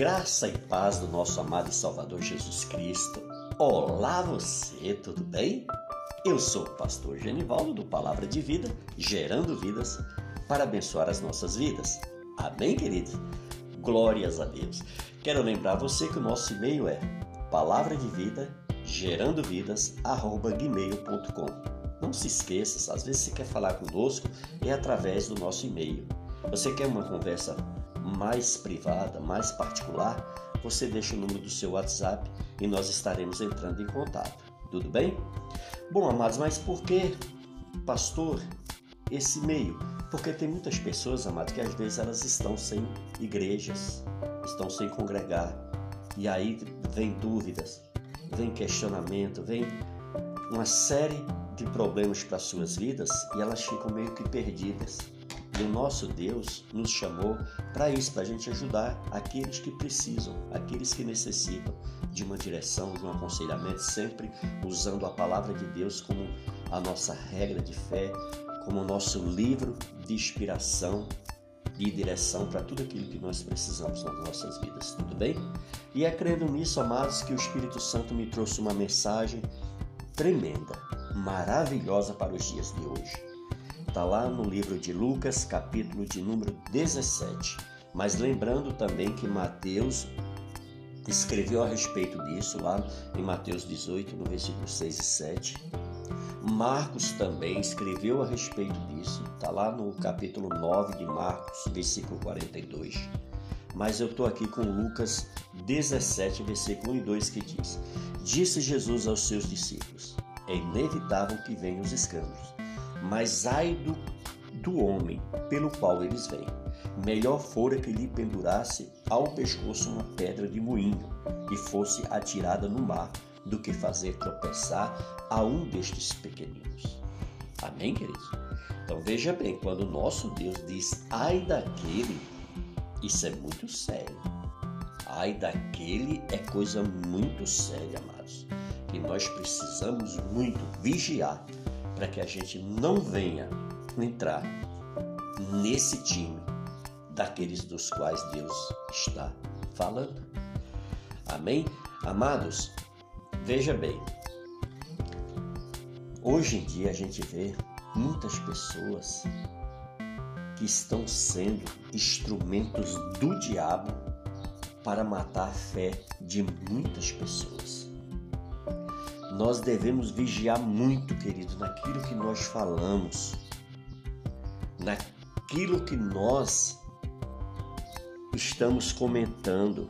Graça e paz do nosso amado e Salvador Jesus Cristo. Olá você, tudo bem? Eu sou o pastor Genivaldo do Palavra de Vida, gerando vidas para abençoar as nossas vidas. Amém, queridos? Glórias a Deus. Quero lembrar você que o nosso e-mail é palavra de vida gerando vidas. Não se esqueça, às vezes você quer falar conosco é através do nosso e-mail. Você quer uma conversa mais privada, mais particular, você deixa o número do seu WhatsApp e nós estaremos entrando em contato. Tudo bem? Bom, amados, mas por que, pastor, esse meio? Porque tem muitas pessoas, amados, que às vezes elas estão sem igrejas, estão sem congregar. E aí vem dúvidas, vem questionamento, vem uma série de problemas para suas vidas e elas ficam meio que perdidas. E o nosso Deus nos chamou para isso, para a gente ajudar aqueles que precisam, aqueles que necessitam de uma direção, de um aconselhamento, sempre usando a palavra de Deus como a nossa regra de fé, como o nosso livro de inspiração e direção para tudo aquilo que nós precisamos nas nossas vidas, tudo bem? E é crendo nisso, amados, que o Espírito Santo me trouxe uma mensagem tremenda, maravilhosa para os dias de hoje. Está lá no livro de Lucas, capítulo de número 17. Mas lembrando também que Mateus escreveu a respeito disso lá em Mateus 18, no versículo 6 e 7. Marcos também escreveu a respeito disso, está lá no capítulo 9 de Marcos, versículo 42. Mas eu estou aqui com Lucas 17, versículo 1 e 2, que diz: Disse Jesus aos seus discípulos: É inevitável que venham os escândalos mas ai do, do homem pelo qual eles vêm. Melhor fora que lhe pendurasse ao pescoço uma pedra de moinho e fosse atirada no mar, do que fazer tropeçar a um destes pequeninos. Amém, queridos? Então veja bem, quando o nosso Deus diz ai daquele, isso é muito sério. Ai daquele é coisa muito séria, amados. Que nós precisamos muito vigiar para que a gente não venha entrar nesse time daqueles dos quais Deus está falando. Amém? Amados, veja bem. Hoje em dia a gente vê muitas pessoas que estão sendo instrumentos do diabo para matar a fé de muitas pessoas. Nós devemos vigiar muito, querido, naquilo que nós falamos, naquilo que nós estamos comentando,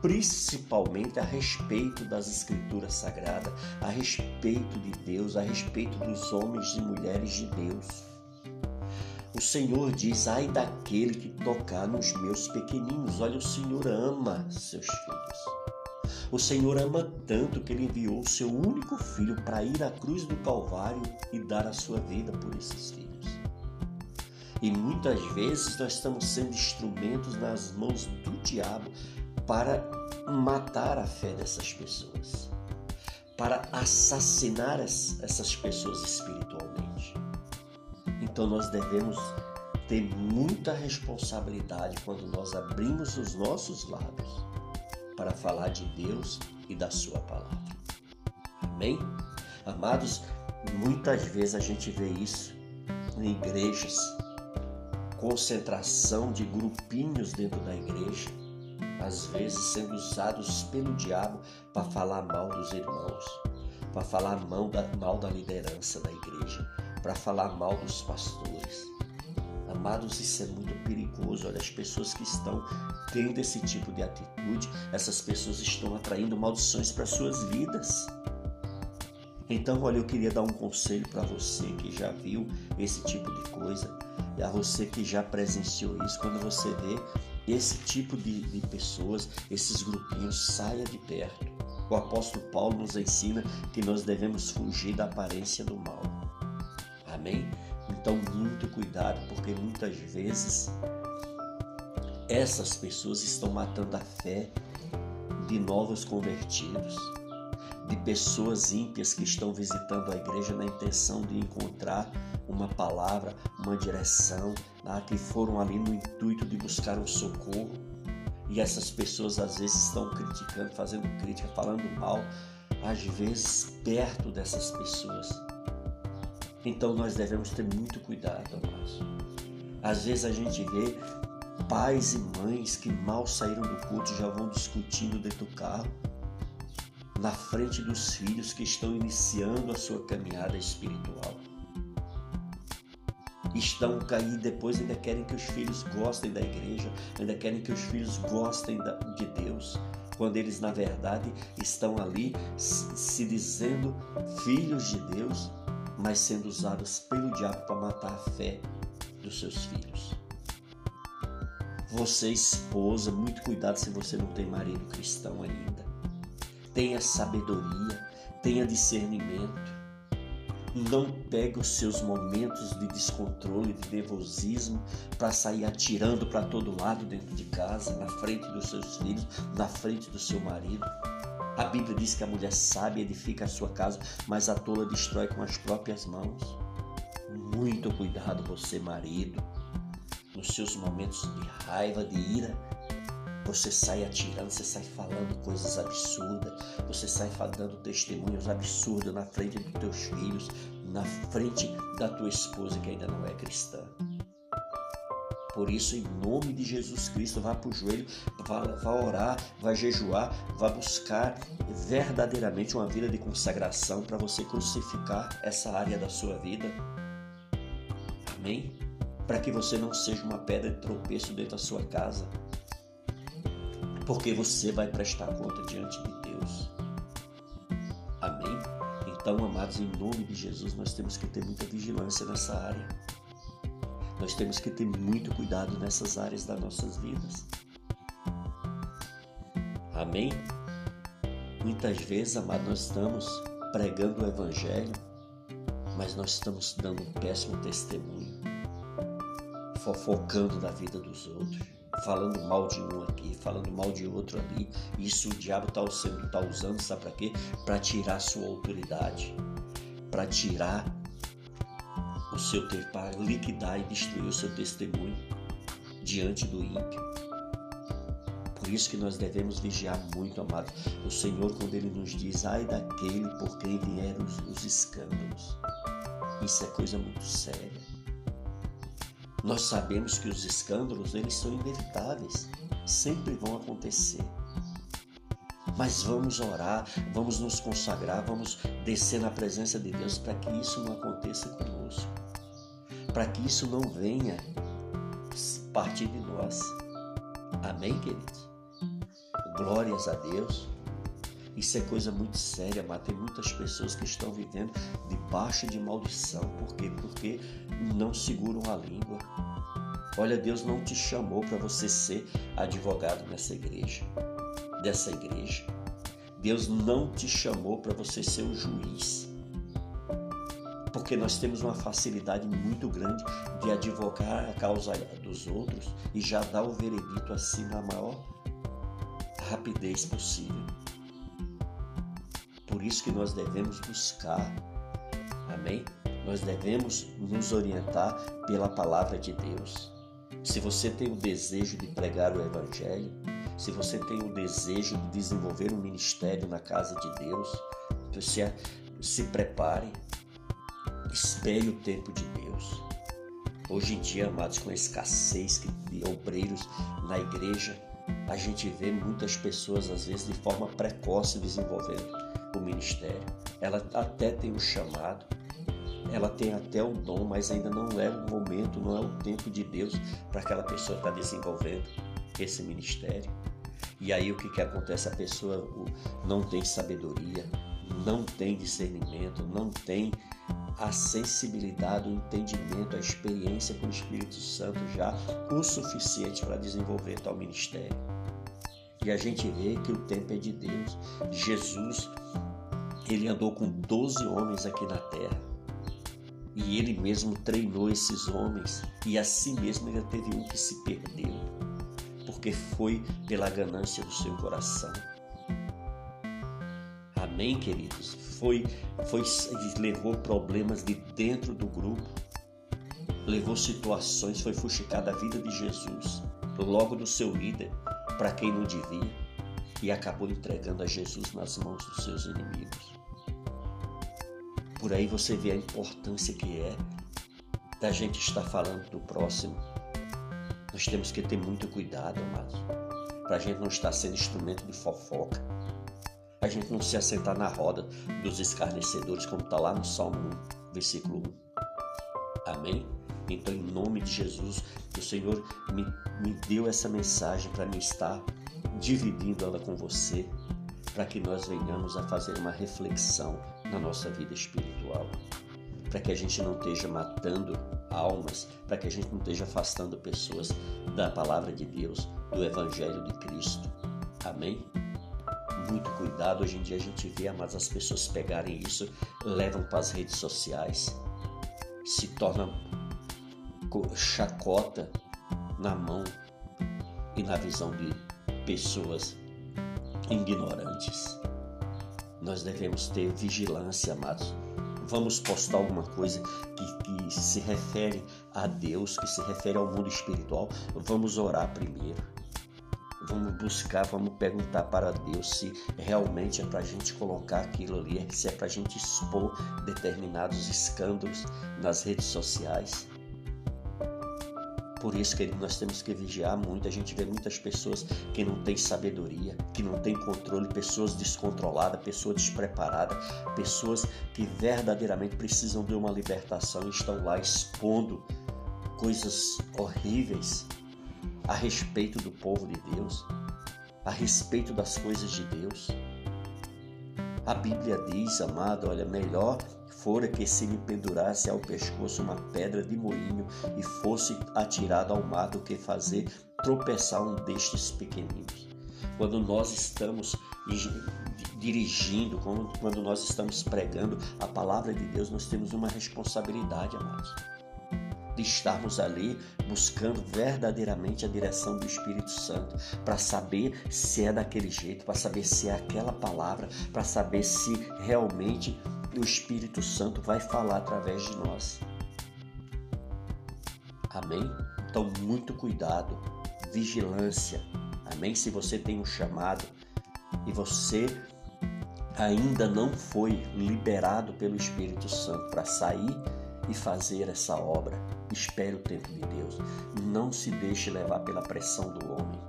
principalmente a respeito das Escrituras Sagradas, a respeito de Deus, a respeito dos homens e mulheres de Deus. O Senhor diz: ai daquele que tocar nos meus pequeninos. Olha, o Senhor ama seus filhos. O Senhor ama tanto que ele enviou o seu único filho para ir à cruz do Calvário e dar a sua vida por esses filhos. E muitas vezes nós estamos sendo instrumentos nas mãos do diabo para matar a fé dessas pessoas, para assassinar essas pessoas espiritualmente. Então nós devemos ter muita responsabilidade quando nós abrimos os nossos lábios para falar de Deus e da Sua palavra. Amém? Amados, muitas vezes a gente vê isso em igrejas, concentração de grupinhos dentro da igreja, às vezes sendo usados pelo diabo para falar mal dos irmãos, para falar mal da, mal da liderança da igreja, para falar mal dos pastores. Amados, isso é muito perigoso. Olha, as pessoas que estão tendo esse tipo de atitude, essas pessoas estão atraindo maldições para suas vidas. Então, olha, eu queria dar um conselho para você que já viu esse tipo de coisa, e a você que já presenciou isso, quando você vê esse tipo de, de pessoas, esses grupinhos, saia de perto. O apóstolo Paulo nos ensina que nós devemos fugir da aparência do mal. Amém? Então, muito cuidado, porque muitas vezes essas pessoas estão matando a fé de novos convertidos, de pessoas ímpias que estão visitando a igreja na intenção de encontrar uma palavra, uma direção, ah, que foram ali no intuito de buscar um socorro. E essas pessoas às vezes estão criticando, fazendo crítica, falando mal, às vezes perto dessas pessoas. Então nós devemos ter muito cuidado, amados. Às vezes a gente vê pais e mães que mal saíram do culto já vão discutindo dentro do carro, na frente dos filhos que estão iniciando a sua caminhada espiritual. Estão cair depois ainda querem que os filhos gostem da igreja, ainda querem que os filhos gostem de Deus, quando eles na verdade estão ali se dizendo filhos de Deus, mas sendo usados pelo diabo para matar a fé dos seus filhos. Você, esposa, muito cuidado se você não tem marido cristão ainda. Tenha sabedoria, tenha discernimento. Não pegue os seus momentos de descontrole, de nervosismo para sair atirando para todo lado dentro de casa, na frente dos seus filhos, na frente do seu marido. A Bíblia diz que a mulher sábia edifica a sua casa, mas a tola destrói com as próprias mãos. Muito cuidado, você, marido nos seus momentos de raiva, de ira, você sai atirando, você sai falando coisas absurdas, você sai dando testemunhos absurdos na frente dos teus filhos, na frente da tua esposa que ainda não é cristã. Por isso, em nome de Jesus Cristo, vá para o joelho, vá, vá orar, vá jejuar, vá buscar verdadeiramente uma vida de consagração para você crucificar essa área da sua vida. Amém? para que você não seja uma pedra de tropeço dentro da sua casa, porque você vai prestar conta diante de Deus. Amém? Então, amados, em nome de Jesus, nós temos que ter muita vigilância nessa área. Nós temos que ter muito cuidado nessas áreas das nossas vidas. Amém? Muitas vezes, amados, nós estamos pregando o Evangelho, mas nós estamos dando um péssimo testemunho fofocando da vida dos outros, falando mal de um aqui, falando mal de outro ali. Isso o diabo está tá usando sabe para quê? Para tirar sua autoridade, para tirar o seu ter, para liquidar e destruir o seu testemunho diante do ímpio. Por isso que nós devemos vigiar muito, amado. O Senhor, quando Ele nos diz, ai daquele por quem vieram os, os escândalos. Isso é coisa muito séria. Nós sabemos que os escândalos eles são inevitáveis, sempre vão acontecer. Mas vamos orar, vamos nos consagrar, vamos descer na presença de Deus para que isso não aconteça conosco, para que isso não venha partir de nós. Amém, queridos? Glórias a Deus. Isso é coisa muito séria, mas tem muitas pessoas que estão vivendo debaixo de maldição. Por quê? Porque não seguram a língua. Olha, Deus não te chamou para você ser advogado nessa igreja, dessa igreja. Deus não te chamou para você ser o juiz. Porque nós temos uma facilidade muito grande de advogar a causa dos outros e já dar o veredito assim na maior rapidez possível. Por isso que nós devemos buscar, amém? Nós devemos nos orientar pela palavra de Deus. Se você tem o desejo de pregar o Evangelho, se você tem o desejo de desenvolver um ministério na casa de Deus, você se prepare, espere o tempo de Deus. Hoje em dia, amados, com a escassez de obreiros na igreja, a gente vê muitas pessoas, às vezes, de forma precoce desenvolvendo o ministério. Ela até tem um chamado, ela tem até o dom, mas ainda não é o momento, não é o tempo de Deus para aquela pessoa estar desenvolvendo esse ministério. E aí o que, que acontece? A pessoa não tem sabedoria, não tem discernimento, não tem a sensibilidade, o entendimento, a experiência com o Espírito Santo já o suficiente para desenvolver tal ministério. E a gente vê que o tempo é de Deus. Jesus ele andou com 12 homens aqui na terra. E ele mesmo treinou esses homens. E assim mesmo ele teve um que se perdeu. Porque foi pela ganância do seu coração. Amém, queridos? Foi, foi, levou problemas de dentro do grupo, levou situações, foi fuxicar a vida de Jesus, logo do seu líder, para quem não devia e acabou entregando a Jesus nas mãos dos seus inimigos. Por aí você vê a importância que é da gente estar falando do próximo. Nós temos que ter muito cuidado, amados, para a gente não estar sendo instrumento de fofoca, a gente não se assentar na roda dos escarnecedores, como está lá no Salmo 1, versículo 1. Amém? Então, em nome de Jesus, o Senhor me, me deu essa mensagem para me estar dividindo ela com você, para que nós venhamos a fazer uma reflexão na nossa vida espiritual, para que a gente não esteja matando almas, para que a gente não esteja afastando pessoas da palavra de Deus, do Evangelho de Cristo. Amém? Muito cuidado, hoje em dia a gente vê, mas as pessoas pegarem isso, levam para as redes sociais, se torna chacota na mão e na visão de pessoas ignorantes. Nós devemos ter vigilância, amados. Vamos postar alguma coisa que, que se refere a Deus, que se refere ao mundo espiritual. Vamos orar primeiro. Vamos buscar, vamos perguntar para Deus se realmente é para a gente colocar aquilo ali, se é para a gente expor determinados escândalos nas redes sociais. Por isso que nós temos que vigiar muito. A gente vê muitas pessoas que não têm sabedoria, que não têm controle, pessoas descontroladas, pessoas despreparadas, pessoas que verdadeiramente precisam de uma libertação e estão lá expondo coisas horríveis a respeito do povo de Deus, a respeito das coisas de Deus. A Bíblia diz, amado, olha, melhor fora que se me pendurasse ao pescoço uma pedra de moinho e fosse atirado ao mar do que fazer tropeçar um destes pequeninos. Quando nós estamos dirigindo, quando nós estamos pregando a palavra de Deus, nós temos uma responsabilidade, amados de estarmos ali buscando verdadeiramente a direção do Espírito Santo, para saber se é daquele jeito, para saber se é aquela palavra, para saber se realmente o Espírito Santo vai falar através de nós. Amém? Então, muito cuidado, vigilância. Amém? Se você tem um chamado e você ainda não foi liberado pelo Espírito Santo para sair e fazer essa obra, Espere o tempo de Deus. Não se deixe levar pela pressão do homem.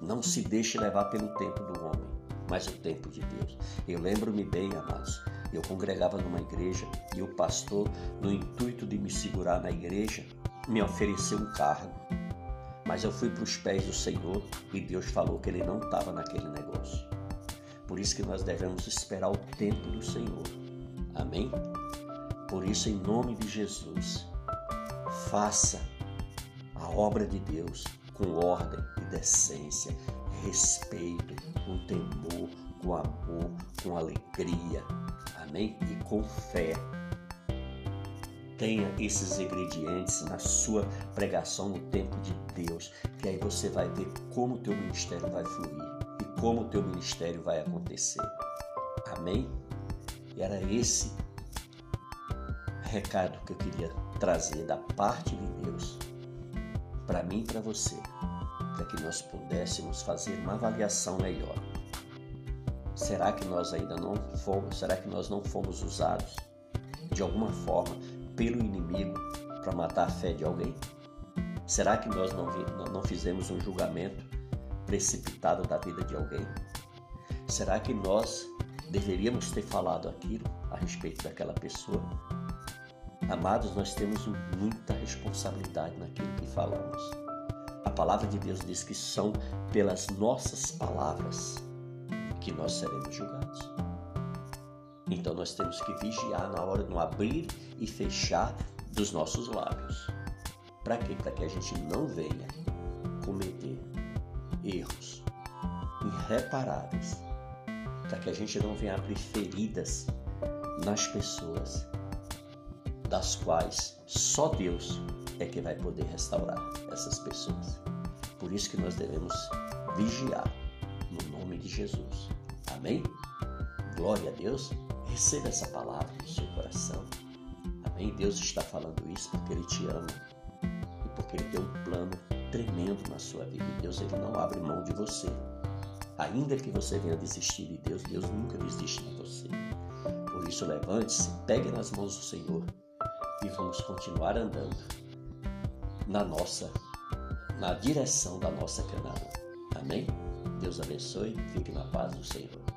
Não se deixe levar pelo tempo do homem, mas o tempo de Deus. Eu lembro-me bem, amados, eu congregava numa igreja e o pastor, no intuito de me segurar na igreja, me ofereceu um cargo. Mas eu fui para os pés do Senhor e Deus falou que ele não estava naquele negócio. Por isso que nós devemos esperar o tempo do Senhor. Amém? Por isso, em nome de Jesus, Faça a obra de Deus com ordem e decência, respeito, com temor, com amor, com alegria. Amém? E com fé. Tenha esses ingredientes na sua pregação no tempo de Deus, que aí você vai ver como o teu ministério vai fluir e como o teu ministério vai acontecer. Amém? E era esse recado que eu queria trazer da parte de Deus para mim e para você, para que nós pudéssemos fazer uma avaliação melhor. Será que nós ainda não fomos? Será que nós não fomos usados de alguma forma pelo inimigo para matar a fé de alguém? Será que nós não, não fizemos um julgamento precipitado da vida de alguém? Será que nós deveríamos ter falado aquilo a respeito daquela pessoa? Amados, nós temos muita responsabilidade naquilo que falamos. A palavra de Deus diz que são pelas nossas palavras que nós seremos julgados. Então nós temos que vigiar na hora de abrir e fechar dos nossos lábios. Para quê? Para que a gente não venha cometer erros irreparáveis. Para que a gente não venha abrir feridas nas pessoas das quais só Deus é que vai poder restaurar essas pessoas. Por isso que nós devemos vigiar no nome de Jesus. Amém? Glória a Deus. Receba essa palavra no seu coração. Amém? Deus está falando isso porque Ele te ama e porque Ele tem um plano tremendo na sua vida. E Deus ele não abre mão de você. Ainda que você venha desistir de Deus, Deus nunca desiste de você. Por isso, levante-se, pegue nas mãos do Senhor e vamos continuar andando na nossa, na direção da nossa Canaã. Amém? Deus abençoe, fique na paz do Senhor.